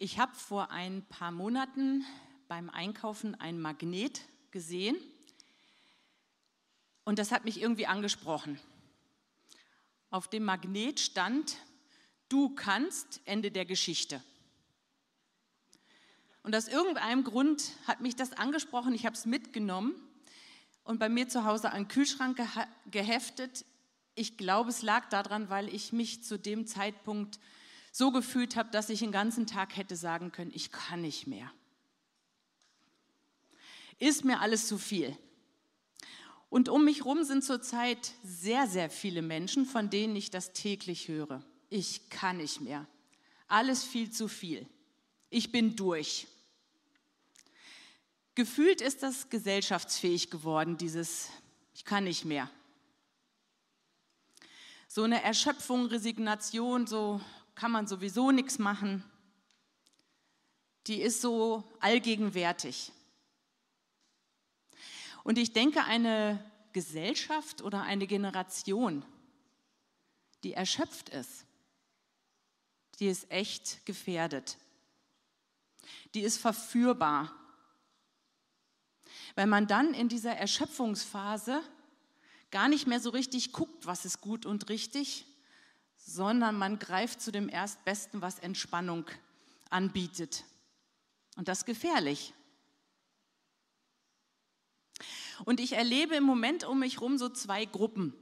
Ich habe vor ein paar Monaten beim Einkaufen ein Magnet gesehen und das hat mich irgendwie angesprochen. Auf dem Magnet stand, du kannst, Ende der Geschichte. Und aus irgendeinem Grund hat mich das angesprochen, ich habe es mitgenommen und bei mir zu Hause an den Kühlschrank geheftet. Ich glaube, es lag daran, weil ich mich zu dem Zeitpunkt so gefühlt habe, dass ich den ganzen Tag hätte sagen können, ich kann nicht mehr. Ist mir alles zu viel. Und um mich herum sind zurzeit sehr, sehr viele Menschen, von denen ich das täglich höre. Ich kann nicht mehr. Alles viel zu viel. Ich bin durch. Gefühlt ist das gesellschaftsfähig geworden, dieses Ich kann nicht mehr. So eine Erschöpfung, Resignation, so kann man sowieso nichts machen, die ist so allgegenwärtig. Und ich denke, eine Gesellschaft oder eine Generation, die erschöpft ist, die ist echt gefährdet. Die ist verführbar weil man dann in dieser Erschöpfungsphase gar nicht mehr so richtig guckt, was ist gut und richtig, sondern man greift zu dem Erstbesten, was Entspannung anbietet. Und das ist gefährlich. Und ich erlebe im Moment um mich herum so zwei Gruppen.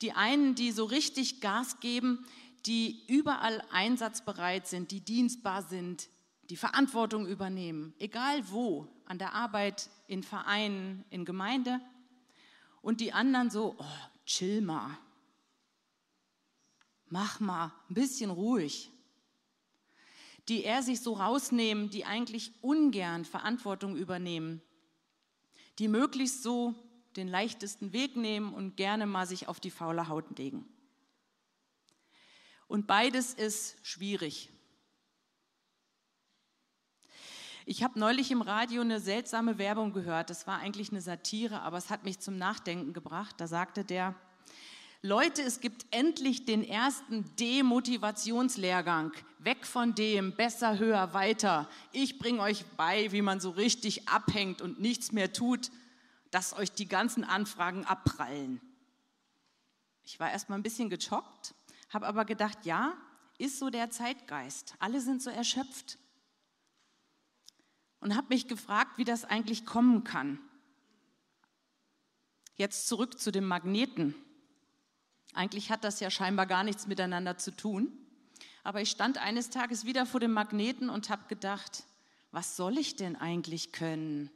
Die einen, die so richtig Gas geben, die überall einsatzbereit sind, die dienstbar sind, die Verantwortung übernehmen, egal wo, an der Arbeit, in Vereinen, in Gemeinde. Und die anderen so, oh, chill mal, mach mal, ein bisschen ruhig. Die er sich so rausnehmen, die eigentlich ungern Verantwortung übernehmen, die möglichst so den leichtesten Weg nehmen und gerne mal sich auf die faule Haut legen. Und beides ist schwierig. Ich habe neulich im Radio eine seltsame Werbung gehört. Das war eigentlich eine Satire, aber es hat mich zum Nachdenken gebracht. Da sagte der, Leute, es gibt endlich den ersten Demotivationslehrgang. Weg von dem, besser, höher, weiter. Ich bringe euch bei, wie man so richtig abhängt und nichts mehr tut, dass euch die ganzen Anfragen abprallen. Ich war erst mal ein bisschen gechockt, habe aber gedacht, ja, ist so der Zeitgeist. Alle sind so erschöpft und habe mich gefragt, wie das eigentlich kommen kann. Jetzt zurück zu dem Magneten. Eigentlich hat das ja scheinbar gar nichts miteinander zu tun. Aber ich stand eines Tages wieder vor dem Magneten und habe gedacht, was soll ich denn eigentlich können?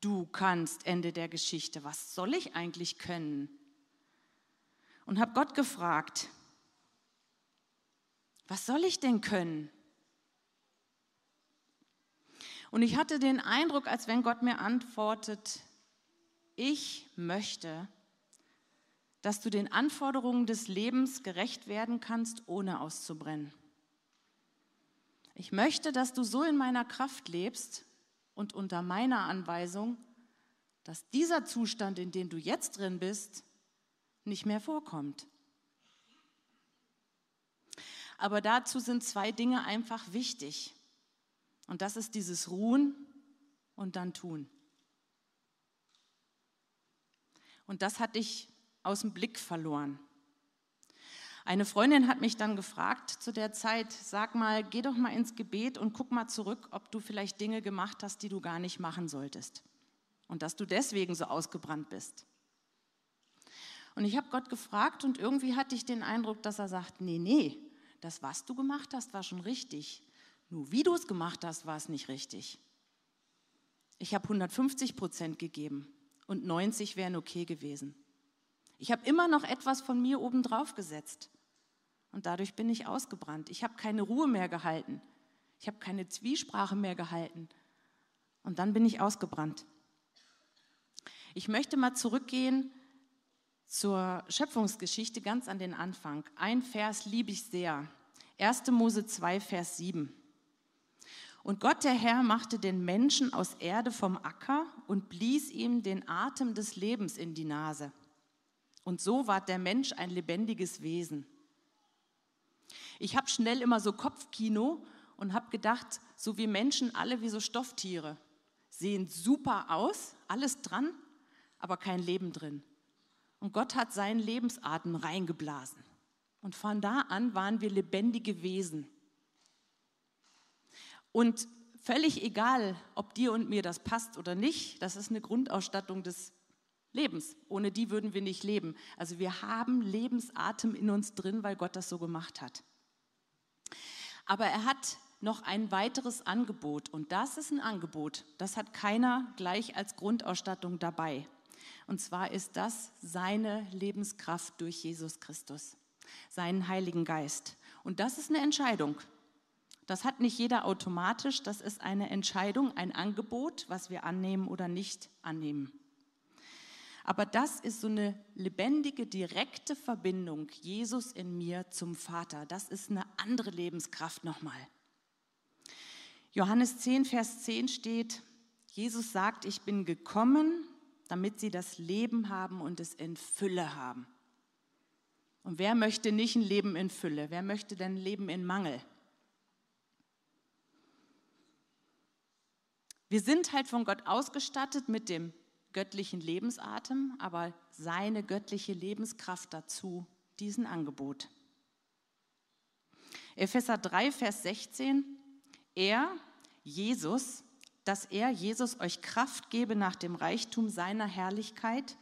Du kannst, Ende der Geschichte, was soll ich eigentlich können? Und habe Gott gefragt, was soll ich denn können? Und ich hatte den Eindruck, als wenn Gott mir antwortet, ich möchte, dass du den Anforderungen des Lebens gerecht werden kannst, ohne auszubrennen. Ich möchte, dass du so in meiner Kraft lebst und unter meiner Anweisung, dass dieser Zustand, in dem du jetzt drin bist, nicht mehr vorkommt. Aber dazu sind zwei Dinge einfach wichtig. Und das ist dieses Ruhen und dann tun. Und das hatte ich aus dem Blick verloren. Eine Freundin hat mich dann gefragt zu der Zeit, sag mal, geh doch mal ins Gebet und guck mal zurück, ob du vielleicht Dinge gemacht hast, die du gar nicht machen solltest. Und dass du deswegen so ausgebrannt bist. Und ich habe Gott gefragt und irgendwie hatte ich den Eindruck, dass er sagt, nee, nee, das, was du gemacht hast, war schon richtig. Nur wie du es gemacht hast, war es nicht richtig. Ich habe 150 Prozent gegeben und 90 wären okay gewesen. Ich habe immer noch etwas von mir obendrauf gesetzt und dadurch bin ich ausgebrannt. Ich habe keine Ruhe mehr gehalten. Ich habe keine Zwiesprache mehr gehalten und dann bin ich ausgebrannt. Ich möchte mal zurückgehen zur Schöpfungsgeschichte ganz an den Anfang. Ein Vers liebe ich sehr. 1. Mose 2, Vers 7. Und Gott der Herr machte den Menschen aus Erde vom Acker und blies ihm den Atem des Lebens in die Nase. Und so ward der Mensch ein lebendiges Wesen. Ich habe schnell immer so Kopfkino und habe gedacht, so wie Menschen, alle wie so Stofftiere, sehen super aus, alles dran, aber kein Leben drin. Und Gott hat seinen Lebensatem reingeblasen. Und von da an waren wir lebendige Wesen. Und völlig egal, ob dir und mir das passt oder nicht, das ist eine Grundausstattung des Lebens. Ohne die würden wir nicht leben. Also wir haben Lebensatem in uns drin, weil Gott das so gemacht hat. Aber er hat noch ein weiteres Angebot und das ist ein Angebot, das hat keiner gleich als Grundausstattung dabei. Und zwar ist das seine Lebenskraft durch Jesus Christus, seinen Heiligen Geist. Und das ist eine Entscheidung. Das hat nicht jeder automatisch, das ist eine Entscheidung, ein Angebot, was wir annehmen oder nicht annehmen. Aber das ist so eine lebendige, direkte Verbindung, Jesus in mir zum Vater. Das ist eine andere Lebenskraft nochmal. Johannes 10, Vers 10 steht, Jesus sagt, ich bin gekommen, damit sie das Leben haben und es in Fülle haben. Und wer möchte nicht ein Leben in Fülle? Wer möchte denn ein Leben in Mangel? Wir sind halt von Gott ausgestattet mit dem göttlichen Lebensatem, aber seine göttliche Lebenskraft dazu, diesen Angebot. Epheser 3, Vers 16, er, Jesus, dass er, Jesus, euch Kraft gebe nach dem Reichtum seiner Herrlichkeit,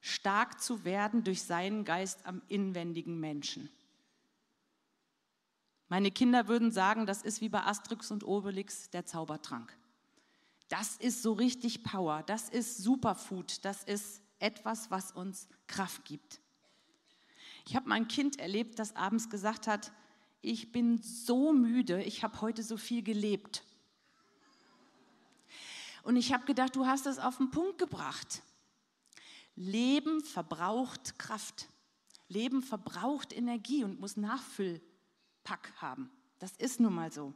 stark zu werden durch seinen Geist am inwendigen Menschen. Meine Kinder würden sagen, das ist wie bei Asterix und Obelix der Zaubertrank. Das ist so richtig Power, das ist Superfood, das ist etwas, was uns Kraft gibt. Ich habe mein Kind erlebt, das abends gesagt hat, ich bin so müde, ich habe heute so viel gelebt. Und ich habe gedacht, du hast es auf den Punkt gebracht. Leben verbraucht Kraft. Leben verbraucht Energie und muss Nachfüllpack haben. Das ist nun mal so.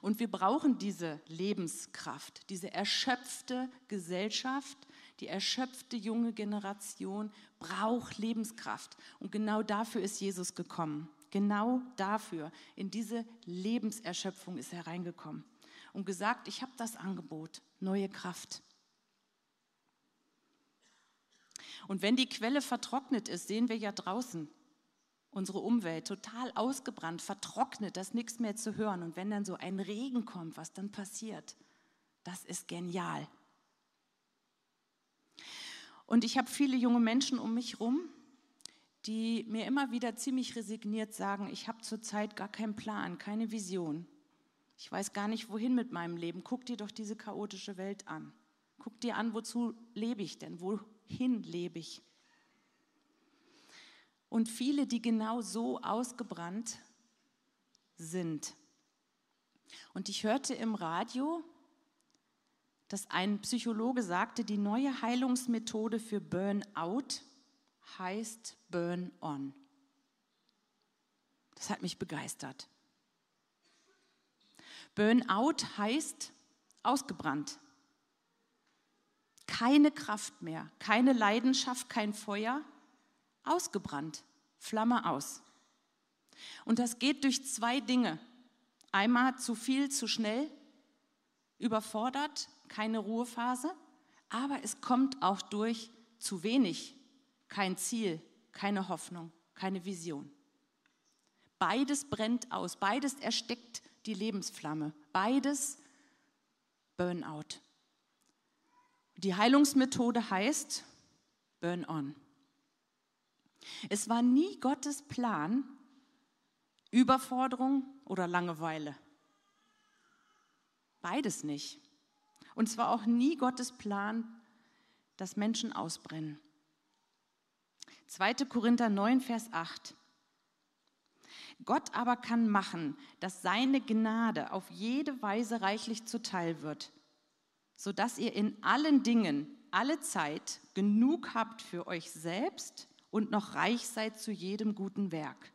Und wir brauchen diese Lebenskraft, diese erschöpfte Gesellschaft, die erschöpfte junge Generation braucht Lebenskraft. Und genau dafür ist Jesus gekommen. Genau dafür, in diese Lebenserschöpfung ist er reingekommen und gesagt, ich habe das Angebot, neue Kraft. Und wenn die Quelle vertrocknet ist, sehen wir ja draußen, unsere Umwelt total ausgebrannt, vertrocknet, dass nichts mehr zu hören. Und wenn dann so ein Regen kommt, was dann passiert, das ist genial. Und ich habe viele junge Menschen um mich herum, die mir immer wieder ziemlich resigniert sagen, ich habe zurzeit gar keinen Plan, keine Vision. Ich weiß gar nicht, wohin mit meinem Leben. Guck dir doch diese chaotische Welt an. Guck dir an, wozu lebe ich denn? Wohin lebe ich? Und viele, die genau so ausgebrannt sind. Und ich hörte im Radio, dass ein Psychologe sagte, die neue Heilungsmethode für Burnout heißt Burn-on. Das hat mich begeistert. Burnout heißt ausgebrannt. Keine Kraft mehr, keine Leidenschaft, kein Feuer, ausgebrannt, Flamme aus. Und das geht durch zwei Dinge. Einmal zu viel, zu schnell, überfordert, keine Ruhephase, aber es kommt auch durch zu wenig, kein Ziel, keine Hoffnung, keine Vision. Beides brennt aus, beides ersteckt die Lebensflamme, beides Burnout. Die Heilungsmethode heißt Burn on. Es war nie Gottes Plan, Überforderung oder Langeweile. Beides nicht. Und es war auch nie Gottes Plan, dass Menschen ausbrennen. 2. Korinther 9, Vers 8. Gott aber kann machen, dass seine Gnade auf jede Weise reichlich zuteil wird, sodass ihr in allen Dingen, alle Zeit genug habt für euch selbst und noch reich seid zu jedem guten Werk.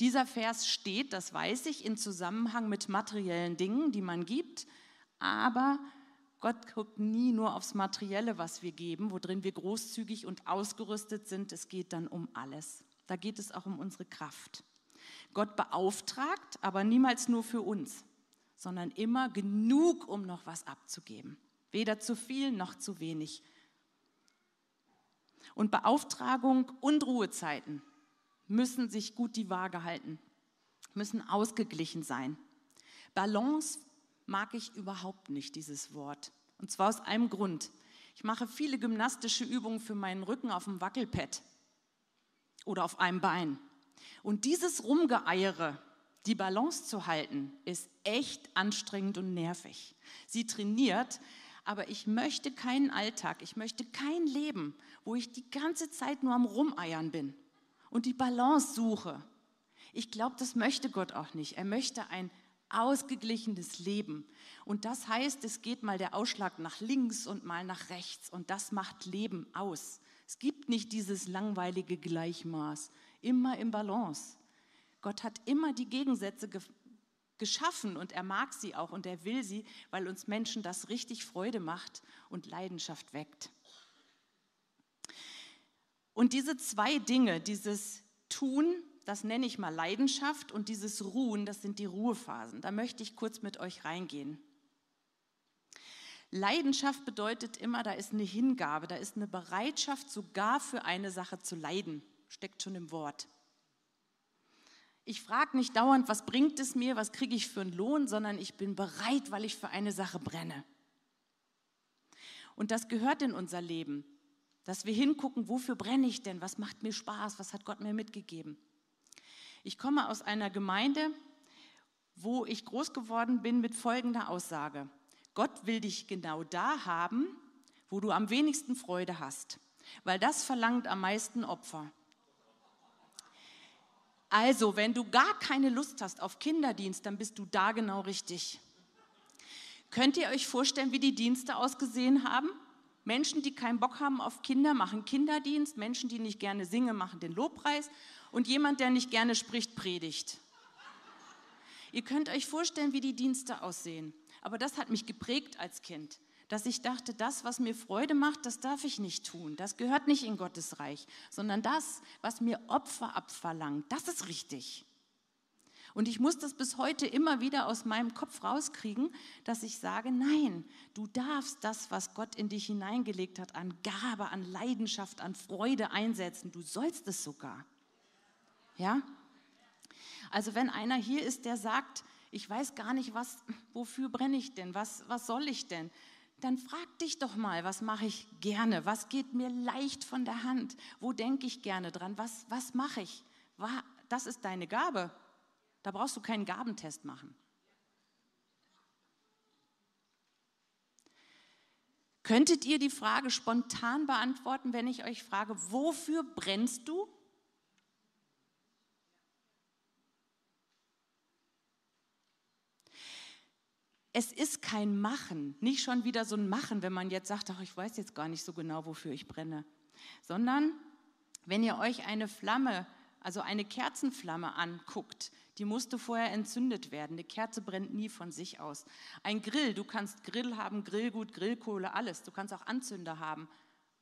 Dieser Vers steht, das weiß ich, in Zusammenhang mit materiellen Dingen, die man gibt, aber Gott guckt nie nur aufs Materielle, was wir geben, worin wir großzügig und ausgerüstet sind. Es geht dann um alles. Da geht es auch um unsere Kraft. Gott beauftragt, aber niemals nur für uns, sondern immer genug, um noch was abzugeben. Weder zu viel noch zu wenig. Und Beauftragung und Ruhezeiten müssen sich gut die Waage halten, müssen ausgeglichen sein. Balance mag ich überhaupt nicht, dieses Wort. Und zwar aus einem Grund. Ich mache viele gymnastische Übungen für meinen Rücken auf dem Wackelpad oder auf einem Bein. Und dieses Rumgeeiere, die Balance zu halten, ist echt anstrengend und nervig. Sie trainiert, aber ich möchte keinen Alltag, ich möchte kein Leben, wo ich die ganze Zeit nur am Rumeiern bin und die Balance suche. Ich glaube, das möchte Gott auch nicht. Er möchte ein ausgeglichenes Leben. Und das heißt, es geht mal der Ausschlag nach links und mal nach rechts. Und das macht Leben aus. Es gibt nicht dieses langweilige Gleichmaß, immer im Balance. Gott hat immer die Gegensätze ge geschaffen und er mag sie auch und er will sie, weil uns Menschen das richtig Freude macht und Leidenschaft weckt. Und diese zwei Dinge, dieses Tun das nenne ich mal Leidenschaft und dieses Ruhen, das sind die Ruhephasen. Da möchte ich kurz mit euch reingehen. Leidenschaft bedeutet immer, da ist eine Hingabe, da ist eine Bereitschaft, sogar für eine Sache zu leiden. Steckt schon im Wort. Ich frage nicht dauernd, was bringt es mir, was kriege ich für einen Lohn, sondern ich bin bereit, weil ich für eine Sache brenne. Und das gehört in unser Leben, dass wir hingucken, wofür brenne ich denn, was macht mir Spaß, was hat Gott mir mitgegeben. Ich komme aus einer Gemeinde, wo ich groß geworden bin mit folgender Aussage. Gott will dich genau da haben, wo du am wenigsten Freude hast, weil das verlangt am meisten Opfer. Also, wenn du gar keine Lust hast auf Kinderdienst, dann bist du da genau richtig. Könnt ihr euch vorstellen, wie die Dienste ausgesehen haben? Menschen, die keinen Bock haben auf Kinder, machen Kinderdienst. Menschen, die nicht gerne singen, machen den Lobpreis und jemand, der nicht gerne spricht, predigt. Ihr könnt euch vorstellen, wie die Dienste aussehen. Aber das hat mich geprägt als Kind, dass ich dachte, das, was mir Freude macht, das darf ich nicht tun. Das gehört nicht in Gottes Reich, sondern das, was mir Opfer abverlangt, das ist richtig. Und ich muss das bis heute immer wieder aus meinem Kopf rauskriegen, dass ich sage, nein, du darfst das, was Gott in dich hineingelegt hat, an Gabe, an Leidenschaft, an Freude einsetzen. Du sollst es sogar. Ja? Also wenn einer hier ist, der sagt, ich weiß gar nicht, was, wofür brenne ich denn, was, was soll ich denn, dann frag dich doch mal, was mache ich gerne, was geht mir leicht von der Hand, wo denke ich gerne dran, was, was mache ich? Das ist deine Gabe. Da brauchst du keinen Gabentest machen. Könntet ihr die Frage spontan beantworten, wenn ich euch frage, wofür brennst du? Es ist kein Machen, nicht schon wieder so ein Machen, wenn man jetzt sagt, ach, ich weiß jetzt gar nicht so genau, wofür ich brenne, sondern wenn ihr euch eine Flamme, also eine Kerzenflamme anguckt, die musste vorher entzündet werden. Eine Kerze brennt nie von sich aus. Ein Grill, du kannst Grill haben, Grillgut, Grillkohle, alles. Du kannst auch Anzünder haben.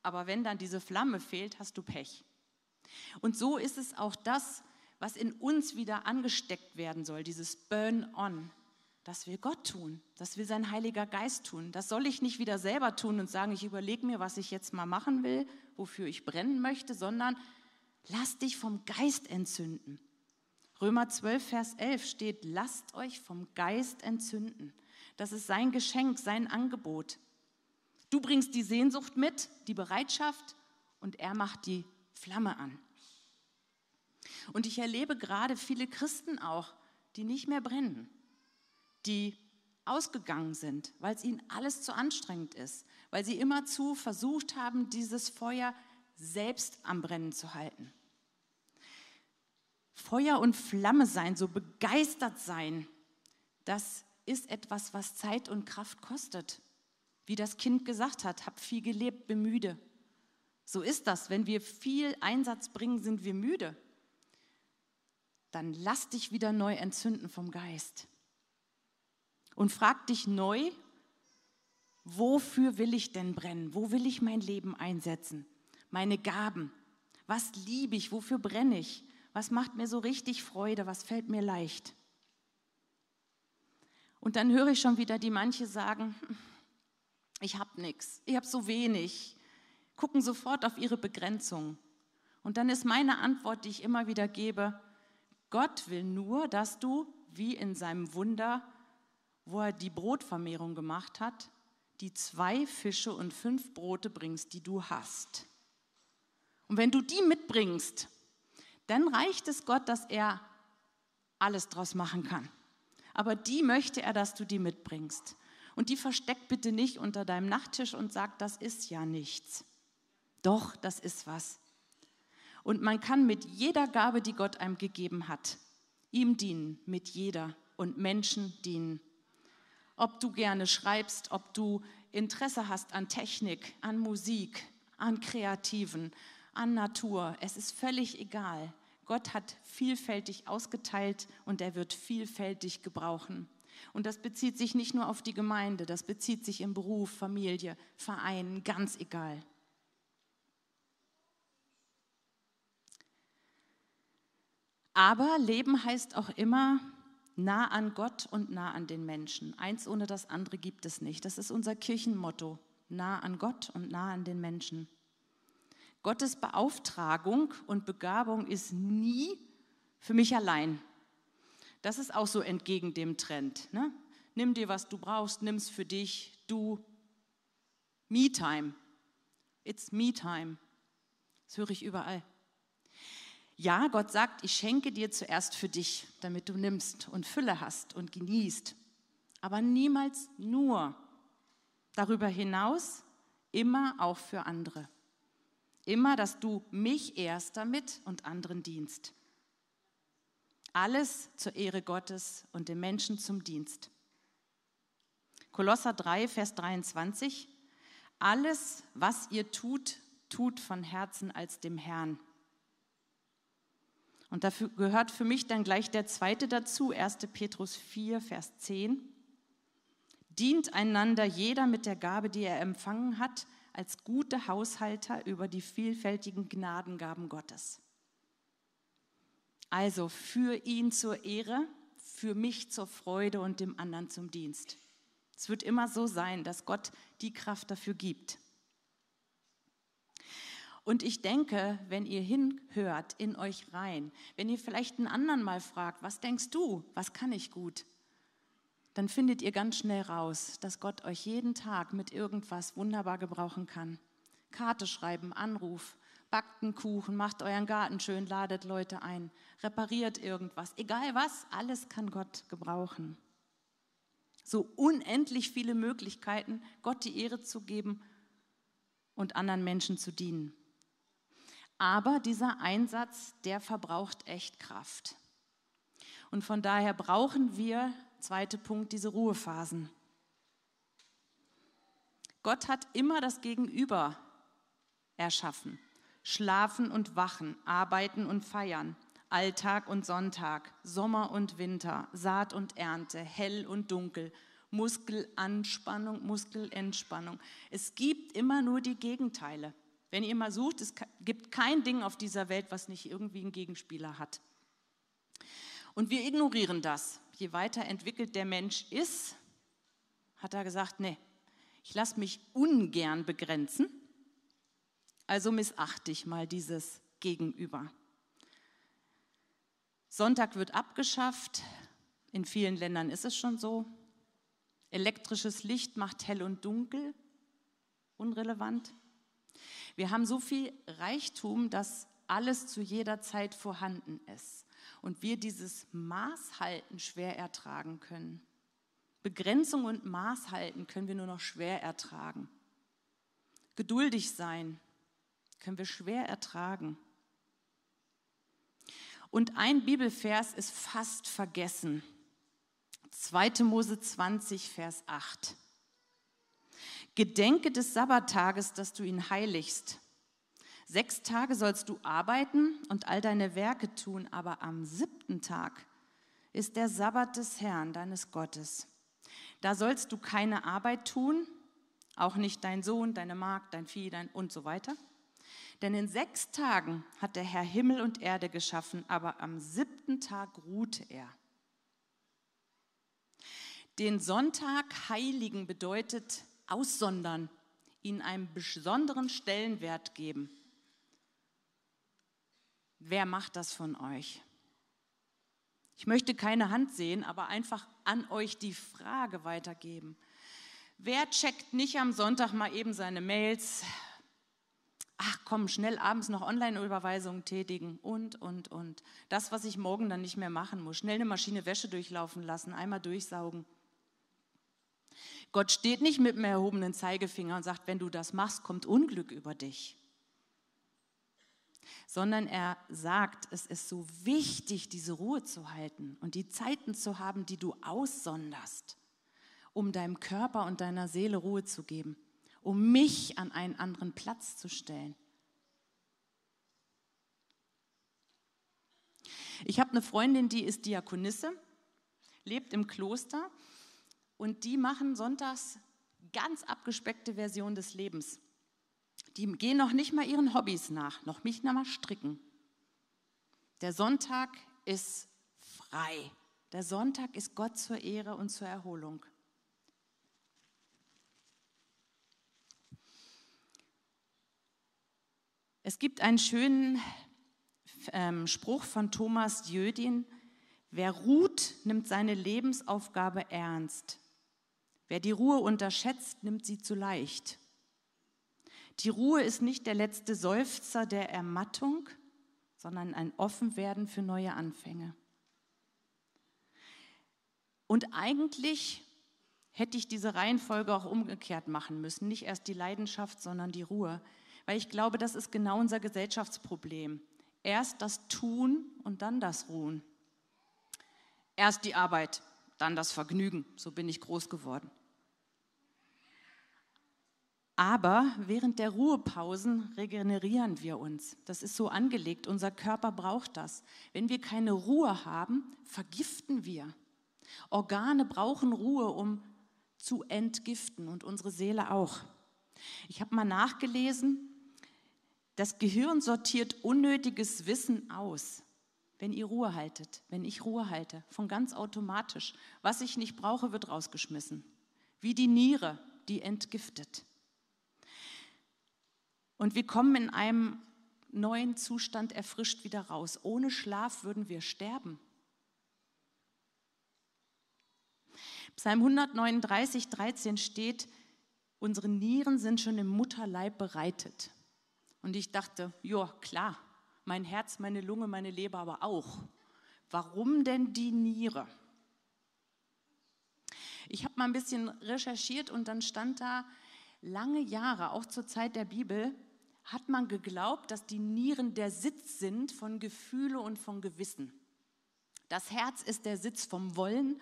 Aber wenn dann diese Flamme fehlt, hast du Pech. Und so ist es auch das, was in uns wieder angesteckt werden soll, dieses Burn-on. Das will Gott tun, das will sein Heiliger Geist tun. Das soll ich nicht wieder selber tun und sagen, ich überlege mir, was ich jetzt mal machen will, wofür ich brennen möchte, sondern lass dich vom Geist entzünden. Römer 12, Vers 11 steht, lasst euch vom Geist entzünden. Das ist sein Geschenk, sein Angebot. Du bringst die Sehnsucht mit, die Bereitschaft und er macht die Flamme an. Und ich erlebe gerade viele Christen auch, die nicht mehr brennen die ausgegangen sind, weil es ihnen alles zu anstrengend ist, weil sie immerzu versucht haben, dieses Feuer selbst am Brennen zu halten. Feuer und Flamme sein, so begeistert sein, das ist etwas, was Zeit und Kraft kostet. Wie das Kind gesagt hat, hab viel gelebt, bin müde. So ist das. Wenn wir viel Einsatz bringen, sind wir müde. Dann lass dich wieder neu entzünden vom Geist und frag dich neu, wofür will ich denn brennen? Wo will ich mein Leben einsetzen? Meine Gaben. Was liebe ich? Wofür brenne ich? Was macht mir so richtig Freude? Was fällt mir leicht? Und dann höre ich schon wieder die manche sagen, ich habe nichts, ich habe so wenig, gucken sofort auf ihre Begrenzung. Und dann ist meine Antwort, die ich immer wieder gebe, Gott will nur, dass du, wie in seinem Wunder, wo er die Brotvermehrung gemacht hat, die zwei Fische und fünf Brote bringst, die du hast. Und wenn du die mitbringst, dann reicht es Gott, dass er alles draus machen kann. Aber die möchte er, dass du die mitbringst. Und die versteckt bitte nicht unter deinem Nachttisch und sagt, das ist ja nichts. Doch, das ist was. Und man kann mit jeder Gabe, die Gott einem gegeben hat, ihm dienen, mit jeder und Menschen dienen. Ob du gerne schreibst, ob du Interesse hast an Technik, an Musik, an Kreativen, an Natur, es ist völlig egal. Gott hat vielfältig ausgeteilt und er wird vielfältig gebrauchen. Und das bezieht sich nicht nur auf die Gemeinde, das bezieht sich im Beruf, Familie, Verein, ganz egal. Aber Leben heißt auch immer nah an Gott und nah an den Menschen. Eins ohne das andere gibt es nicht. Das ist unser Kirchenmotto. Nah an Gott und nah an den Menschen. Gottes Beauftragung und Begabung ist nie für mich allein. Das ist auch so entgegen dem Trend. Ne? Nimm dir, was du brauchst, nimm es für dich, du. Me-Time. It's Me-Time. Das höre ich überall. Ja, Gott sagt, ich schenke dir zuerst für dich, damit du nimmst und Fülle hast und genießt. Aber niemals nur. Darüber hinaus immer auch für andere. Immer, dass du mich erst damit und anderen dienst. Alles zur Ehre Gottes und dem Menschen zum Dienst. Kolosser 3, Vers 23. Alles, was ihr tut, tut von Herzen als dem Herrn. Und dafür gehört für mich dann gleich der zweite dazu, 1. Petrus 4, Vers 10. Dient einander jeder mit der Gabe, die er empfangen hat, als gute Haushalter über die vielfältigen Gnadengaben Gottes. Also für ihn zur Ehre, für mich zur Freude und dem anderen zum Dienst. Es wird immer so sein, dass Gott die Kraft dafür gibt. Und ich denke, wenn ihr hinhört in euch rein, wenn ihr vielleicht einen anderen mal fragt, was denkst du, was kann ich gut, dann findet ihr ganz schnell raus, dass Gott euch jeden Tag mit irgendwas wunderbar gebrauchen kann. Karte schreiben, Anruf, backt einen Kuchen, macht euren Garten schön, ladet Leute ein, repariert irgendwas, egal was, alles kann Gott gebrauchen. So unendlich viele Möglichkeiten, Gott die Ehre zu geben und anderen Menschen zu dienen. Aber dieser Einsatz, der verbraucht echt Kraft. Und von daher brauchen wir Zweiter Punkt, diese Ruhephasen. Gott hat immer das Gegenüber erschaffen. Schlafen und wachen, arbeiten und feiern, Alltag und Sonntag, Sommer und Winter, Saat und Ernte, hell und dunkel, Muskelanspannung, Muskelentspannung. Es gibt immer nur die Gegenteile. Wenn ihr mal sucht, es gibt kein Ding auf dieser Welt, was nicht irgendwie einen Gegenspieler hat. Und wir ignorieren das je weiter entwickelt der Mensch ist, hat er gesagt, nee, ich lasse mich ungern begrenzen, also missachte ich mal dieses Gegenüber. Sonntag wird abgeschafft, in vielen Ländern ist es schon so. Elektrisches Licht macht hell und dunkel, unrelevant. Wir haben so viel Reichtum, dass alles zu jeder Zeit vorhanden ist und wir dieses Maßhalten schwer ertragen können. Begrenzung und Maßhalten können wir nur noch schwer ertragen. Geduldig sein können wir schwer ertragen. Und ein Bibelvers ist fast vergessen. 2. Mose 20, Vers 8. Gedenke des Sabbattages, dass du ihn heiligst. Sechs Tage sollst du arbeiten und all deine Werke tun, aber am siebten Tag ist der Sabbat des Herrn, deines Gottes. Da sollst du keine Arbeit tun, auch nicht dein Sohn, deine Magd, dein Vieh dein und so weiter. Denn in sechs Tagen hat der Herr Himmel und Erde geschaffen, aber am siebten Tag ruhte er. Den Sonntag heiligen bedeutet aussondern, ihnen einen besonderen Stellenwert geben. Wer macht das von euch? Ich möchte keine Hand sehen, aber einfach an euch die Frage weitergeben. Wer checkt nicht am Sonntag mal eben seine Mails? Ach komm, schnell abends noch Online-Überweisungen tätigen und, und, und. Das, was ich morgen dann nicht mehr machen muss. Schnell eine Maschine Wäsche durchlaufen lassen, einmal durchsaugen. Gott steht nicht mit dem erhobenen Zeigefinger und sagt, wenn du das machst, kommt Unglück über dich. Sondern er sagt, es ist so wichtig, diese Ruhe zu halten und die Zeiten zu haben, die du aussonderst, um deinem Körper und deiner Seele Ruhe zu geben, um mich an einen anderen Platz zu stellen. Ich habe eine Freundin, die ist Diakonisse, lebt im Kloster und die machen sonntags ganz abgespeckte Version des Lebens. Die gehen noch nicht mal ihren Hobbys nach, noch nicht mal stricken. Der Sonntag ist frei. Der Sonntag ist Gott zur Ehre und zur Erholung. Es gibt einen schönen ähm, Spruch von Thomas Jödin, wer ruht, nimmt seine Lebensaufgabe ernst. Wer die Ruhe unterschätzt, nimmt sie zu leicht. Die Ruhe ist nicht der letzte Seufzer der Ermattung, sondern ein Offenwerden für neue Anfänge. Und eigentlich hätte ich diese Reihenfolge auch umgekehrt machen müssen. Nicht erst die Leidenschaft, sondern die Ruhe. Weil ich glaube, das ist genau unser Gesellschaftsproblem. Erst das Tun und dann das Ruhen. Erst die Arbeit, dann das Vergnügen. So bin ich groß geworden. Aber während der Ruhepausen regenerieren wir uns. Das ist so angelegt. Unser Körper braucht das. Wenn wir keine Ruhe haben, vergiften wir. Organe brauchen Ruhe, um zu entgiften und unsere Seele auch. Ich habe mal nachgelesen, das Gehirn sortiert unnötiges Wissen aus, wenn ihr Ruhe haltet, wenn ich Ruhe halte, von ganz automatisch. Was ich nicht brauche, wird rausgeschmissen. Wie die Niere, die entgiftet. Und wir kommen in einem neuen Zustand erfrischt wieder raus. Ohne Schlaf würden wir sterben. Psalm 139, 13 steht, unsere Nieren sind schon im Mutterleib bereitet. Und ich dachte, ja klar, mein Herz, meine Lunge, meine Leber aber auch. Warum denn die Niere? Ich habe mal ein bisschen recherchiert und dann stand da, lange Jahre, auch zur Zeit der Bibel, hat man geglaubt, dass die Nieren der Sitz sind von Gefühle und von Gewissen. Das Herz ist der Sitz vom Wollen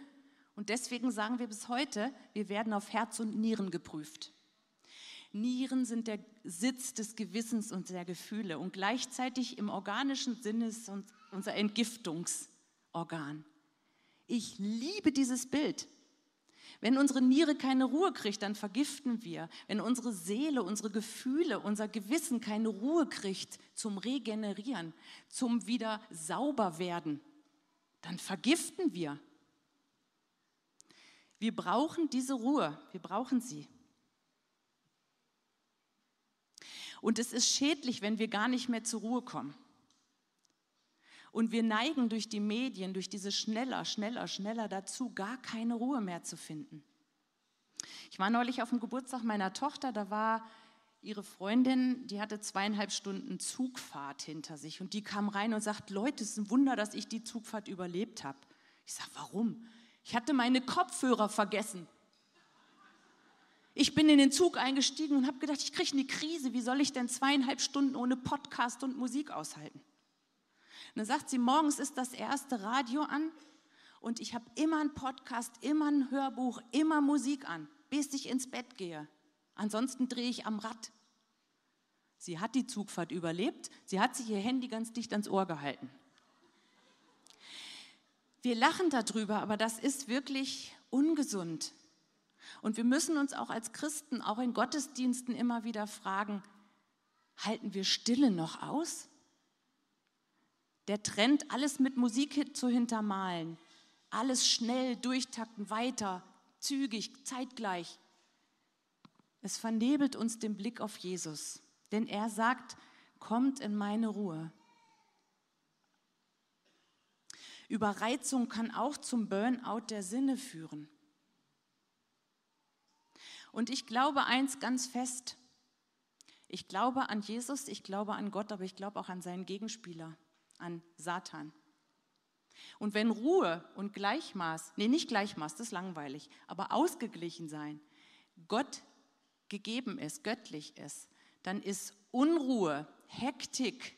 und deswegen sagen wir bis heute, wir werden auf Herz und Nieren geprüft. Nieren sind der Sitz des Gewissens und der Gefühle und gleichzeitig im organischen Sinne ist unser Entgiftungsorgan. Ich liebe dieses Bild. Wenn unsere Niere keine Ruhe kriegt, dann vergiften wir. Wenn unsere Seele, unsere Gefühle, unser Gewissen keine Ruhe kriegt zum Regenerieren, zum wieder sauber werden, dann vergiften wir. Wir brauchen diese Ruhe, wir brauchen sie. Und es ist schädlich, wenn wir gar nicht mehr zur Ruhe kommen. Und wir neigen durch die Medien, durch diese schneller, schneller, schneller dazu, gar keine Ruhe mehr zu finden. Ich war neulich auf dem Geburtstag meiner Tochter, da war ihre Freundin, die hatte zweieinhalb Stunden Zugfahrt hinter sich und die kam rein und sagt, Leute, es ist ein Wunder, dass ich die Zugfahrt überlebt habe. Ich sage, warum? Ich hatte meine Kopfhörer vergessen. Ich bin in den Zug eingestiegen und habe gedacht, ich kriege eine Krise. Wie soll ich denn zweieinhalb Stunden ohne Podcast und Musik aushalten? Und dann sagt sie, morgens ist das erste Radio an und ich habe immer einen Podcast, immer ein Hörbuch, immer Musik an, bis ich ins Bett gehe. Ansonsten drehe ich am Rad. Sie hat die Zugfahrt überlebt, sie hat sich ihr Handy ganz dicht ans Ohr gehalten. Wir lachen darüber, aber das ist wirklich ungesund. Und wir müssen uns auch als Christen, auch in Gottesdiensten immer wieder fragen, Halten wir Stille noch aus? Der Trend, alles mit Musik zu hintermalen, alles schnell durchtakten, weiter, zügig, zeitgleich. Es vernebelt uns den Blick auf Jesus, denn er sagt, kommt in meine Ruhe. Überreizung kann auch zum Burnout der Sinne führen. Und ich glaube eins ganz fest. Ich glaube an Jesus, ich glaube an Gott, aber ich glaube auch an seinen Gegenspieler, an Satan. Und wenn Ruhe und Gleichmaß, nee, nicht Gleichmaß, das ist langweilig, aber ausgeglichen sein, Gott gegeben ist, göttlich ist, dann ist Unruhe, Hektik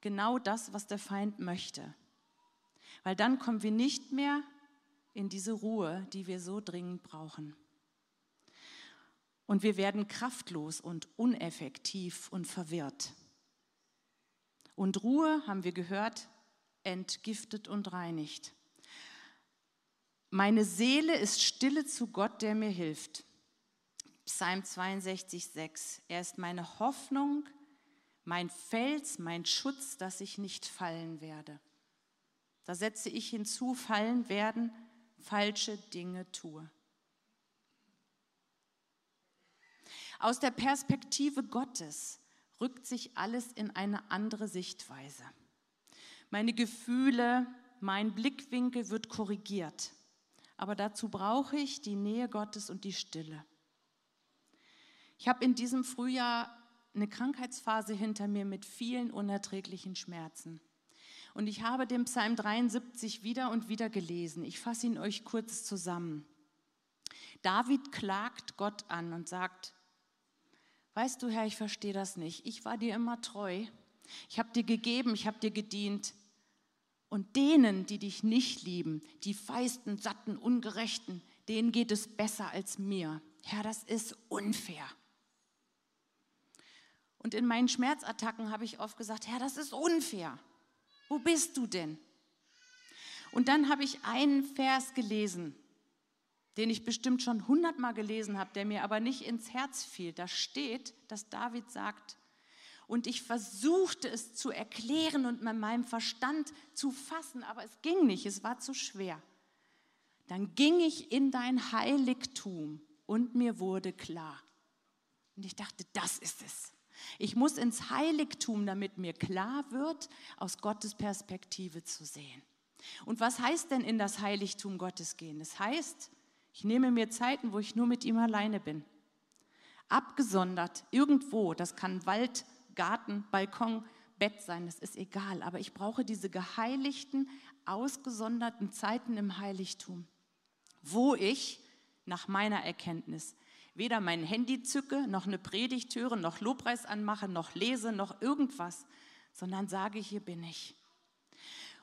genau das, was der Feind möchte. Weil dann kommen wir nicht mehr in diese Ruhe, die wir so dringend brauchen. Und wir werden kraftlos und uneffektiv und verwirrt. Und Ruhe, haben wir gehört, entgiftet und reinigt. Meine Seele ist stille zu Gott, der mir hilft. Psalm 62, 6. Er ist meine Hoffnung, mein Fels, mein Schutz, dass ich nicht fallen werde. Da setze ich hinzu, fallen werden, falsche Dinge tue. Aus der Perspektive Gottes rückt sich alles in eine andere Sichtweise. Meine Gefühle, mein Blickwinkel wird korrigiert. Aber dazu brauche ich die Nähe Gottes und die Stille. Ich habe in diesem Frühjahr eine Krankheitsphase hinter mir mit vielen unerträglichen Schmerzen. Und ich habe den Psalm 73 wieder und wieder gelesen. Ich fasse ihn euch kurz zusammen. David klagt Gott an und sagt, weißt du Herr, ich verstehe das nicht. Ich war dir immer treu. Ich habe dir gegeben, ich habe dir gedient. Und denen, die dich nicht lieben, die feisten, satten, ungerechten, denen geht es besser als mir. Herr, das ist unfair. Und in meinen Schmerzattacken habe ich oft gesagt, Herr, das ist unfair. Wo bist du denn? Und dann habe ich einen Vers gelesen, den ich bestimmt schon hundertmal gelesen habe, der mir aber nicht ins Herz fiel. Da steht, dass David sagt, und ich versuchte es zu erklären und mit meinem Verstand zu fassen, aber es ging nicht, es war zu schwer. Dann ging ich in dein Heiligtum und mir wurde klar. Und ich dachte, das ist es. Ich muss ins Heiligtum, damit mir klar wird, aus Gottes Perspektive zu sehen. Und was heißt denn in das Heiligtum Gottes gehen? Das heißt, ich nehme mir Zeiten, wo ich nur mit ihm alleine bin. Abgesondert, irgendwo, das kann Wald, Garten, Balkon, Bett sein, das ist egal, aber ich brauche diese geheiligten, ausgesonderten Zeiten im Heiligtum, wo ich nach meiner Erkenntnis weder mein Handy zücke, noch eine Predigt höre, noch Lobpreis anmache, noch lese, noch irgendwas, sondern sage, hier bin ich.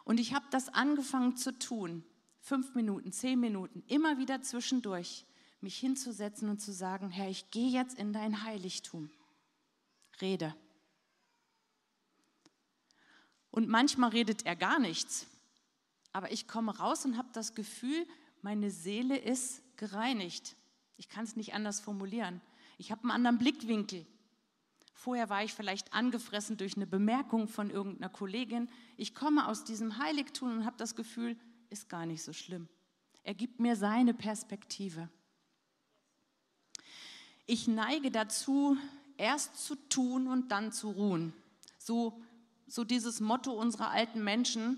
Und ich habe das angefangen zu tun, fünf Minuten, zehn Minuten, immer wieder zwischendurch, mich hinzusetzen und zu sagen, Herr, ich gehe jetzt in dein Heiligtum. Rede. Und manchmal redet er gar nichts. Aber ich komme raus und habe das Gefühl, meine Seele ist gereinigt. Ich kann es nicht anders formulieren. Ich habe einen anderen Blickwinkel. Vorher war ich vielleicht angefressen durch eine Bemerkung von irgendeiner Kollegin. Ich komme aus diesem Heiligtum und habe das Gefühl, ist gar nicht so schlimm. Er gibt mir seine Perspektive. Ich neige dazu, erst zu tun und dann zu ruhen. So, so dieses Motto unserer alten Menschen,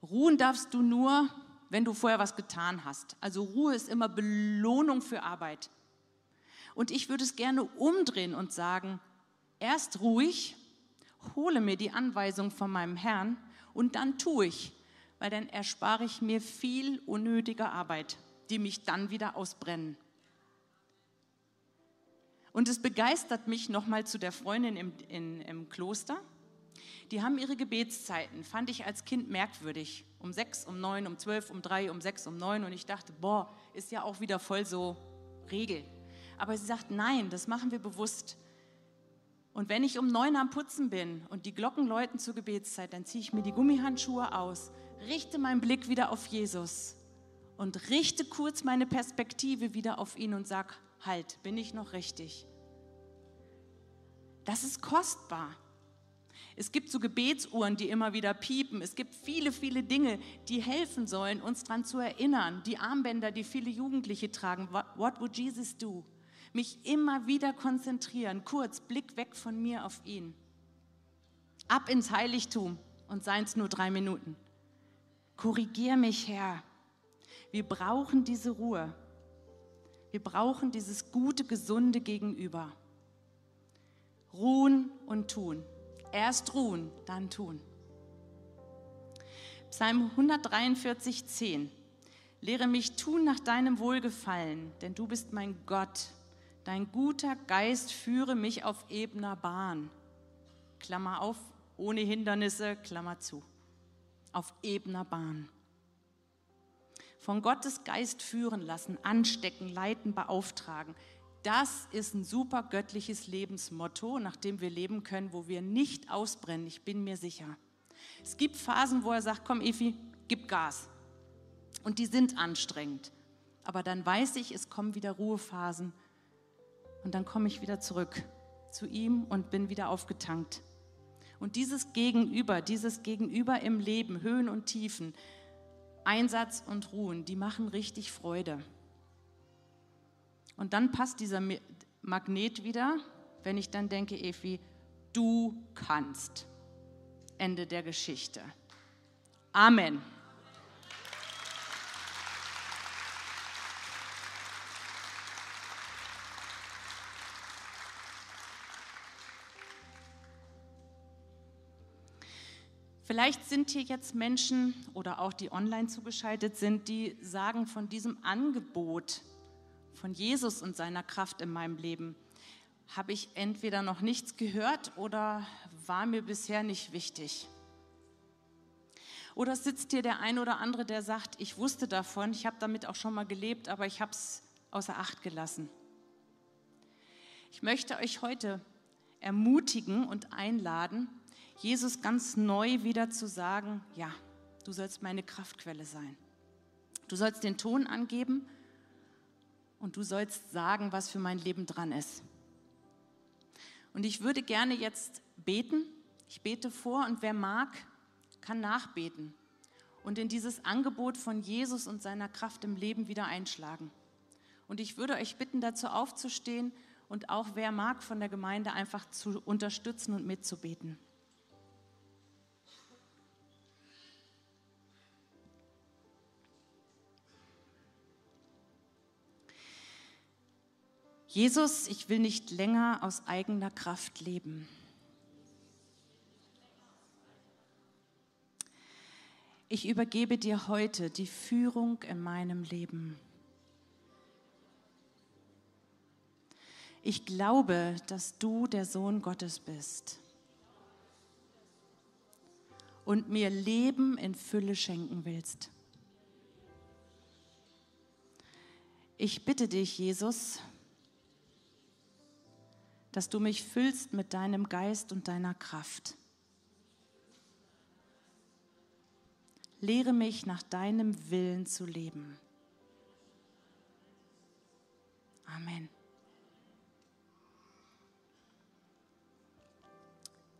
ruhen darfst du nur, wenn du vorher was getan hast. Also Ruhe ist immer Belohnung für Arbeit. Und ich würde es gerne umdrehen und sagen, erst ruhig, hole mir die Anweisung von meinem Herrn und dann tue ich, weil dann erspare ich mir viel unnötige Arbeit, die mich dann wieder ausbrennen. Und es begeistert mich nochmal zu der Freundin im, in, im Kloster. Die haben ihre Gebetszeiten, fand ich als Kind merkwürdig um sechs, um neun, um zwölf, um drei, um sechs, um neun. Und ich dachte, boah, ist ja auch wieder voll so Regel. Aber sie sagt, nein, das machen wir bewusst. Und wenn ich um neun am Putzen bin und die Glocken läuten zur Gebetszeit, dann ziehe ich mir die Gummihandschuhe aus, richte meinen Blick wieder auf Jesus und richte kurz meine Perspektive wieder auf ihn und sag, halt, bin ich noch richtig? Das ist kostbar. Es gibt so Gebetsuhren, die immer wieder piepen. Es gibt viele, viele Dinge, die helfen sollen, uns daran zu erinnern. Die Armbänder, die viele Jugendliche tragen. What would Jesus do? Mich immer wieder konzentrieren. Kurz, Blick weg von mir auf ihn. Ab ins Heiligtum und seien es nur drei Minuten. Korrigier mich, Herr. Wir brauchen diese Ruhe. Wir brauchen dieses gute, gesunde Gegenüber. Ruhen und tun. Erst ruhen, dann tun. Psalm 143, 10. Lehre mich tun nach deinem Wohlgefallen, denn du bist mein Gott. Dein guter Geist führe mich auf ebener Bahn. Klammer auf, ohne Hindernisse, Klammer zu. Auf ebener Bahn. Von Gottes Geist führen lassen, anstecken, leiten, beauftragen. Das ist ein super göttliches Lebensmotto, nach dem wir leben können, wo wir nicht ausbrennen, ich bin mir sicher. Es gibt Phasen, wo er sagt, komm Efi, gib Gas. Und die sind anstrengend. Aber dann weiß ich, es kommen wieder Ruhephasen. Und dann komme ich wieder zurück zu ihm und bin wieder aufgetankt. Und dieses Gegenüber, dieses Gegenüber im Leben, Höhen und Tiefen, Einsatz und Ruhen, die machen richtig Freude. Und dann passt dieser Magnet wieder, wenn ich dann denke, Efi, du kannst. Ende der Geschichte. Amen. Vielleicht sind hier jetzt Menschen oder auch die online zugeschaltet sind, die sagen von diesem Angebot von Jesus und seiner Kraft in meinem Leben habe ich entweder noch nichts gehört oder war mir bisher nicht wichtig. Oder sitzt hier der ein oder andere, der sagt, ich wusste davon, ich habe damit auch schon mal gelebt, aber ich habe es außer Acht gelassen. Ich möchte euch heute ermutigen und einladen, Jesus ganz neu wieder zu sagen, ja, du sollst meine Kraftquelle sein. Du sollst den Ton angeben und du sollst sagen, was für mein Leben dran ist. Und ich würde gerne jetzt beten. Ich bete vor und wer mag, kann nachbeten und in dieses Angebot von Jesus und seiner Kraft im Leben wieder einschlagen. Und ich würde euch bitten, dazu aufzustehen und auch wer mag von der Gemeinde einfach zu unterstützen und mitzubeten. Jesus, ich will nicht länger aus eigener Kraft leben. Ich übergebe dir heute die Führung in meinem Leben. Ich glaube, dass du der Sohn Gottes bist und mir Leben in Fülle schenken willst. Ich bitte dich, Jesus, dass du mich füllst mit deinem Geist und deiner Kraft. Lehre mich nach deinem Willen zu leben. Amen.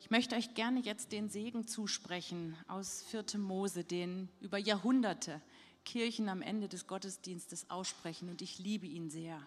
Ich möchte euch gerne jetzt den Segen zusprechen aus 4. Mose, den über Jahrhunderte Kirchen am Ende des Gottesdienstes aussprechen und ich liebe ihn sehr.